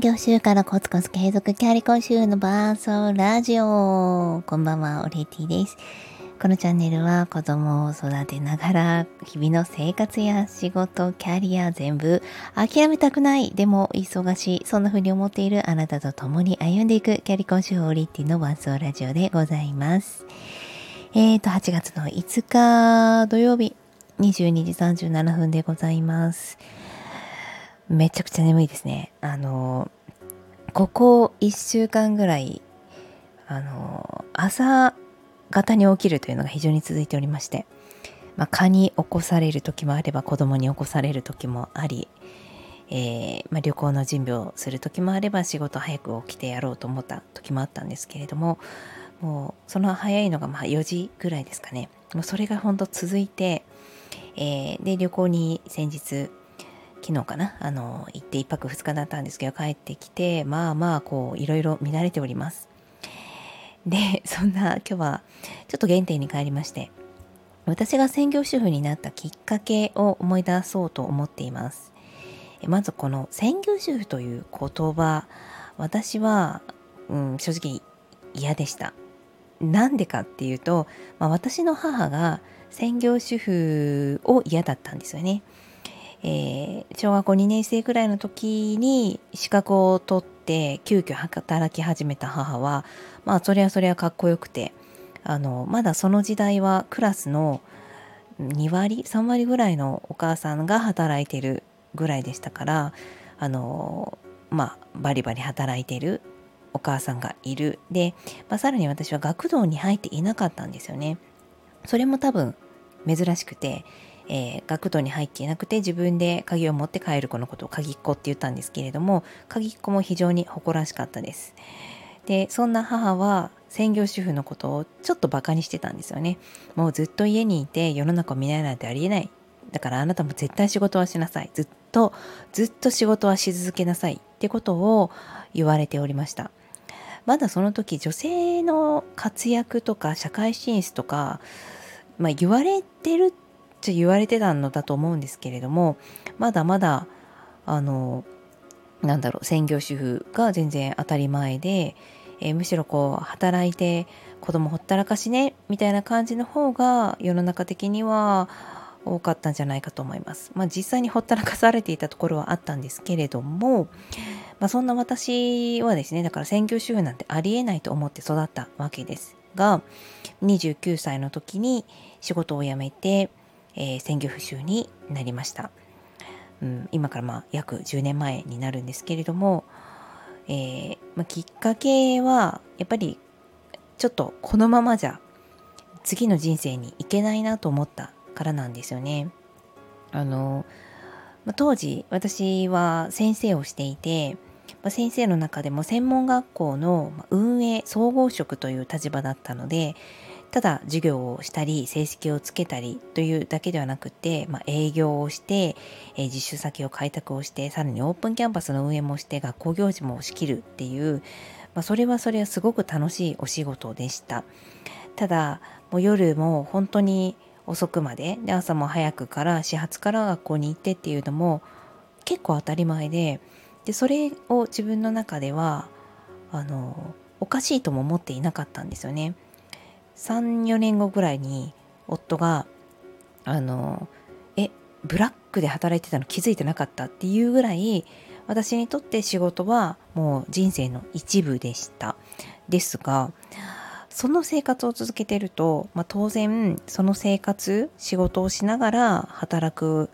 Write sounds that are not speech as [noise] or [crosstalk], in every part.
専業週からコツコツ継続キャリコン週のバーソラジオ。こんばんは、オレティです。このチャンネルは子供を育てながら日々の生活や仕事、キャリア全部諦めたくない、でも忙しい、そんな風に思っているあなたと共に歩んでいくキャリコン週オリティのワンソーラジオでございます。えーと、8月の5日土曜日22時37分でございます。めちゃくちゃ眠いですね。あの、ここ1週間ぐらい、あの、朝方に起きるというのが非常に続いておりまして、まあ、蚊に起こされる時もあれば子供に起こされる時もあり、えー、まあ、旅行の準備をする時もあれば仕事早く起きてやろうと思った時もあったんですけれどももうその早いのがま4時ぐらいですかねもうそれが本当続いて、えー、で旅行に先日昨日かな？あの行って1泊2日だったんですけど帰ってきてまあまあこういろいろ乱れております。で [laughs] そんな今日はちょっと原点に帰りまして私が専業主婦になったきっかけを思い出そうと思っています。まずこの専業主婦という言葉私は、うん、正直嫌でした。なんでかっていうと、まあ、私の母が専業主婦を嫌だったんですよね。えー、小学校2年生くらいの時に資格を取って急遽働き始めた母はまあそれはそれはかっこよくてあのまだその時代はクラスの2割3割ぐらいのお母さんが働いてるぐらいでしたからあのまあバリバリ働いてるお母さんがいる。で、まあ、さらに私は学童に入っていなかったんですよね。それも多分珍しくてえー、学童に入っていなくて自分で鍵を持って帰る子のことを鍵っ子って言ったんですけれども鍵っ子も非常に誇らしかったです。でそんな母は専業主婦のことをちょっとバカにしてたんですよね。もうずっと家にいて世の中を見ないなんてありえない。だからあなたも絶対仕事はしなさい。ずっとずっと仕事はし続けなさいってことを言われておりました。まだその時女性の活躍とか社会進出とか、まあ、言われてるってちゃ言われてたのだと思うんですけれどもまだまだあのなんだろう専業主婦が全然当たり前で、えー、むしろこう働いて子供ほったらかしねみたいな感じの方が世の中的には多かったんじゃないかと思います。まあ、実際にほったらかされていたところはあったんですけれども、まあ、そんな私はですねだから専業主婦なんてありえないと思って育ったわけですが29歳の時に仕事を辞めてえー、専業婦習になりました、うん、今からまあ約10年前になるんですけれども、えー、まあ、きっかけはやっぱりちょっとこのままじゃ次の人生に行けないなと思ったからなんですよね。あの、まあ、当時私は先生をしていて、まあ、先生の中でも専門学校の運営総合職という立場だったのでただ授業をしたり成績をつけたりというだけではなくて、まあ、営業をして、えー、実習先を開拓をしてさらにオープンキャンパスの運営もして学校行事も仕切るっていう、まあ、それはそれはすごく楽しいお仕事でしたただもう夜も本当に遅くまでで朝も早くから始発から学校に行ってっていうのも結構当たり前ででそれを自分の中ではあのおかしいとも思っていなかったんですよね。34年後ぐらいに夫があのえブラックで働いてたの気づいてなかったっていうぐらい私にとって仕事はもう人生の一部でしたですがその生活を続けてると、まあ、当然その生活仕事をしながら働く、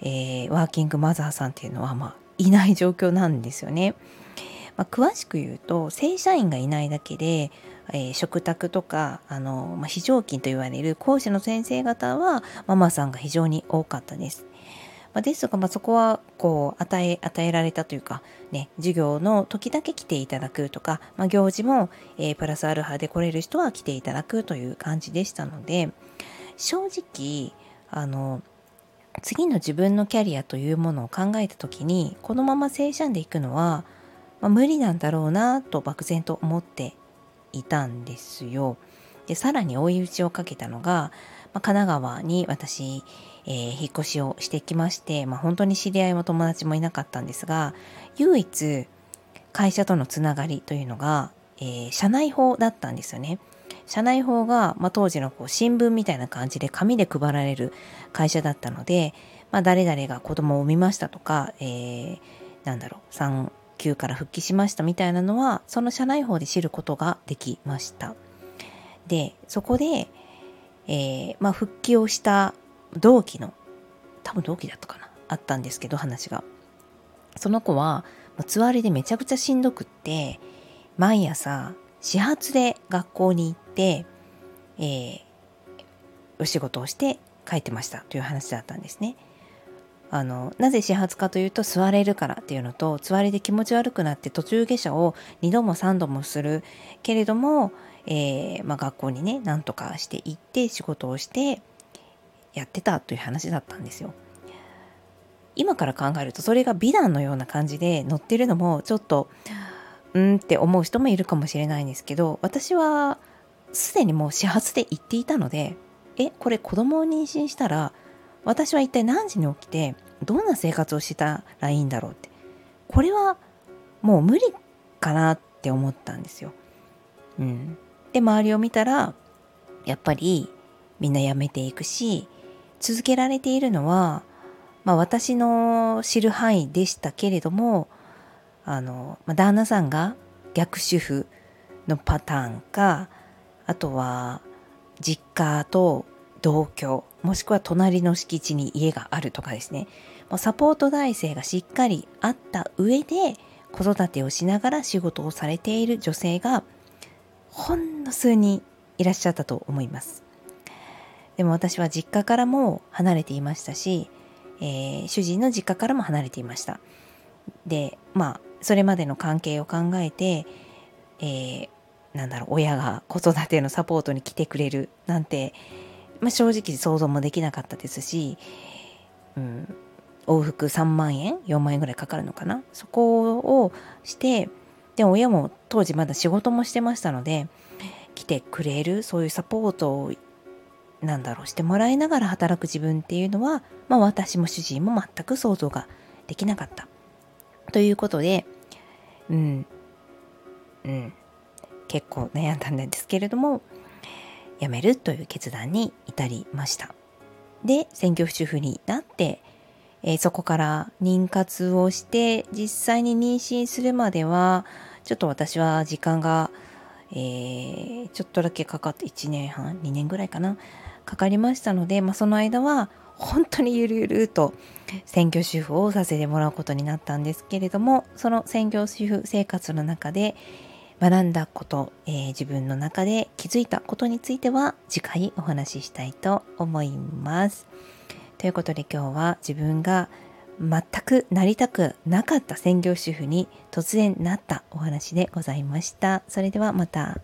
えー、ワーキングマザーさんっていうのは、まあ、いない状況なんですよね。まあ、詳しく言うと正社員がいないだけでえー、食卓とかあの、まあ、非常勤と言われる講師の先生方はママさんが非常に多かったです。まあ、ですが、まあ、そこはこう与え与えられたというか、ね、授業の時だけ来ていただくとか、まあ、行事も、えー、プラスアルファで来れる人は来ていただくという感じでしたので正直あの次の自分のキャリアというものを考えた時にこのまま正社員で行くのは、まあ、無理なんだろうなと漠然と思っていたんですよ。でさらに追い打ちをかけたのが、まあ、神奈川に私、えー、引っ越しをしてきまして、まあ、本当に知り合いも友達もいなかったんですが唯一会社とのつながりというのが、えー、社内法だったんですよね。社内法が、まあ、当時のこう新聞みたいな感じで紙で配られる会社だったので、まあ、誰々が子供を産みましたとか、えー、なんだろう産休から復帰しましたみたいなのはその社内法で知ることができました。でそこで、えー、まあ、復帰をした同期の多分同期だったかなあったんですけど話がその子はつわりでめちゃくちゃしんどくって毎朝始発で学校に行って、えー、お仕事をして帰ってましたという話だったんですね。あのなぜ始発かというと座れるからっていうのと座りで気持ち悪くなって途中下車を2度も3度もするけれども、えー、まあ、学校にね何とかして行って仕事をしてやってたという話だったんですよ。今から考えるとそれが美談のような感じで載ってるのもちょっとうんって思う人もいるかもしれないんですけど私はすでにもう始発で行っていたのでえこれ子供を妊娠したら私は一体何時に起きてどんな生活をしたらいいんだろうって。これはもう無理かなって思ったんですよ。うん、で周りを見たらやっぱりみんな辞めていくし続けられているのは、まあ、私の知る範囲でしたけれどもあの、まあ、旦那さんが逆主婦のパターンかあとは実家と同居もしくは隣の敷地に家があるとかですね。もうサポート体制がしっかりあった上で子育てをしながら仕事をされている女性がほんの数人いらっしゃったと思います。でも私は実家からも離れていましたし、えー、主人の実家からも離れていました。でまあそれまでの関係を考えて、えー、なんだろう親が子育てのサポートに来てくれるなんて、まあ、正直想像もできなかったですし、うん、往復3万円4万円ぐらいかかるのかな？そこをしてで親も当時まだ仕事もしてましたので来てくれるそういうサポートをなんだろうしてもらいながら働く自分っていうのは、まあ、私も主人も全く想像ができなかった。ということでうんうん結構悩んだんですけれども辞めるという決断に至りました。で専業主婦になって、えー、そこから妊活をして実際に妊娠するまではちょっと私は時間が、えー、ちょっとだけかかって1年半2年ぐらいかなかかりましたので、まあ、その間は本当にゆるゆると専業主婦をさせてもらうことになったんですけれどもその専業主婦生活の中で学んだこと、えー、自分の中で気づいたことについては次回お話ししたいと思います。ということで今日は自分が全くなりたくなかった専業主婦に突然なったお話でございました。それではまた。